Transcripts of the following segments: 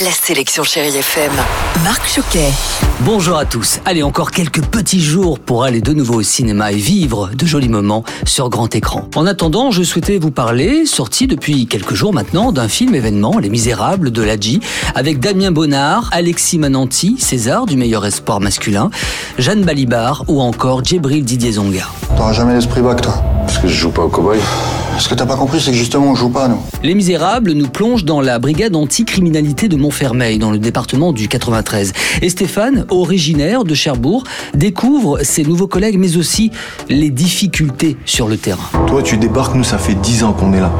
La sélection Chérie FM. Marc Choquet. Bonjour à tous. Allez, encore quelques petits jours pour aller de nouveau au cinéma et vivre de jolis moments sur grand écran. En attendant, je souhaitais vous parler, sorti depuis quelques jours maintenant, d'un film événement, Les Misérables de Ladji, avec Damien Bonnard, Alexis Mananti, César du meilleur espoir masculin, Jeanne Balibar ou encore Djibril Didier Zonga. T'auras jamais l'esprit bac, toi. Parce que je joue pas au cowboy. Ce que t'as pas compris, c'est que justement, on joue pas, nous. Les Misérables nous plongent dans la brigade anti-criminalité de Montfermeil, dans le département du 93. Et Stéphane, originaire de Cherbourg, découvre ses nouveaux collègues, mais aussi les difficultés sur le terrain. Toi, tu débarques, nous, ça fait 10 ans qu'on est là.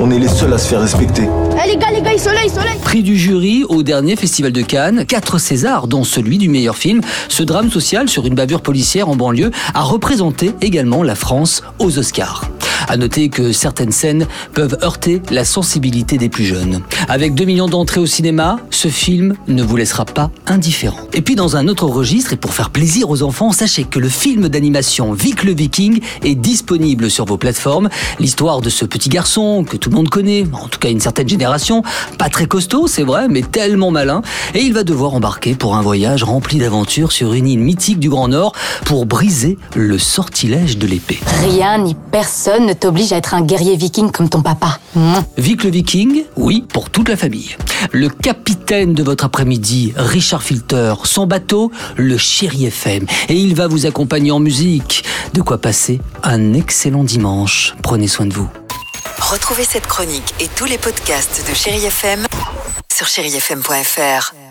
On est les seuls à se faire respecter. Eh les gars, les gars, soleil, soleil Prix du jury au dernier festival de Cannes, quatre Césars, dont celui du meilleur film. Ce drame social sur une bavure policière en banlieue a représenté également la France aux Oscars. À noter que certaines scènes peuvent heurter la sensibilité des plus jeunes. Avec 2 millions d'entrées au cinéma, ce film ne vous laissera pas indifférent. Et puis dans un autre registre, et pour faire plaisir aux enfants, sachez que le film d'animation Vic le Viking est disponible sur vos plateformes. L'histoire de ce petit garçon que tout le monde connaît, en tout cas une certaine génération, pas très costaud, c'est vrai, mais tellement malin, et il va devoir embarquer pour un voyage rempli d'aventures sur une île mythique du Grand Nord pour briser le sortilège de l'épée. Rien ni personne ne t'oblige à être un guerrier viking comme ton papa. Vic le Viking, oui, pour toute la famille. Le capitaine de votre après-midi, Richard Filter, son bateau, le Chéri FM. Et il va vous accompagner en musique. De quoi passer un excellent dimanche. Prenez soin de vous. Retrouvez cette chronique et tous les podcasts de Chérie FM sur chérifm.fr.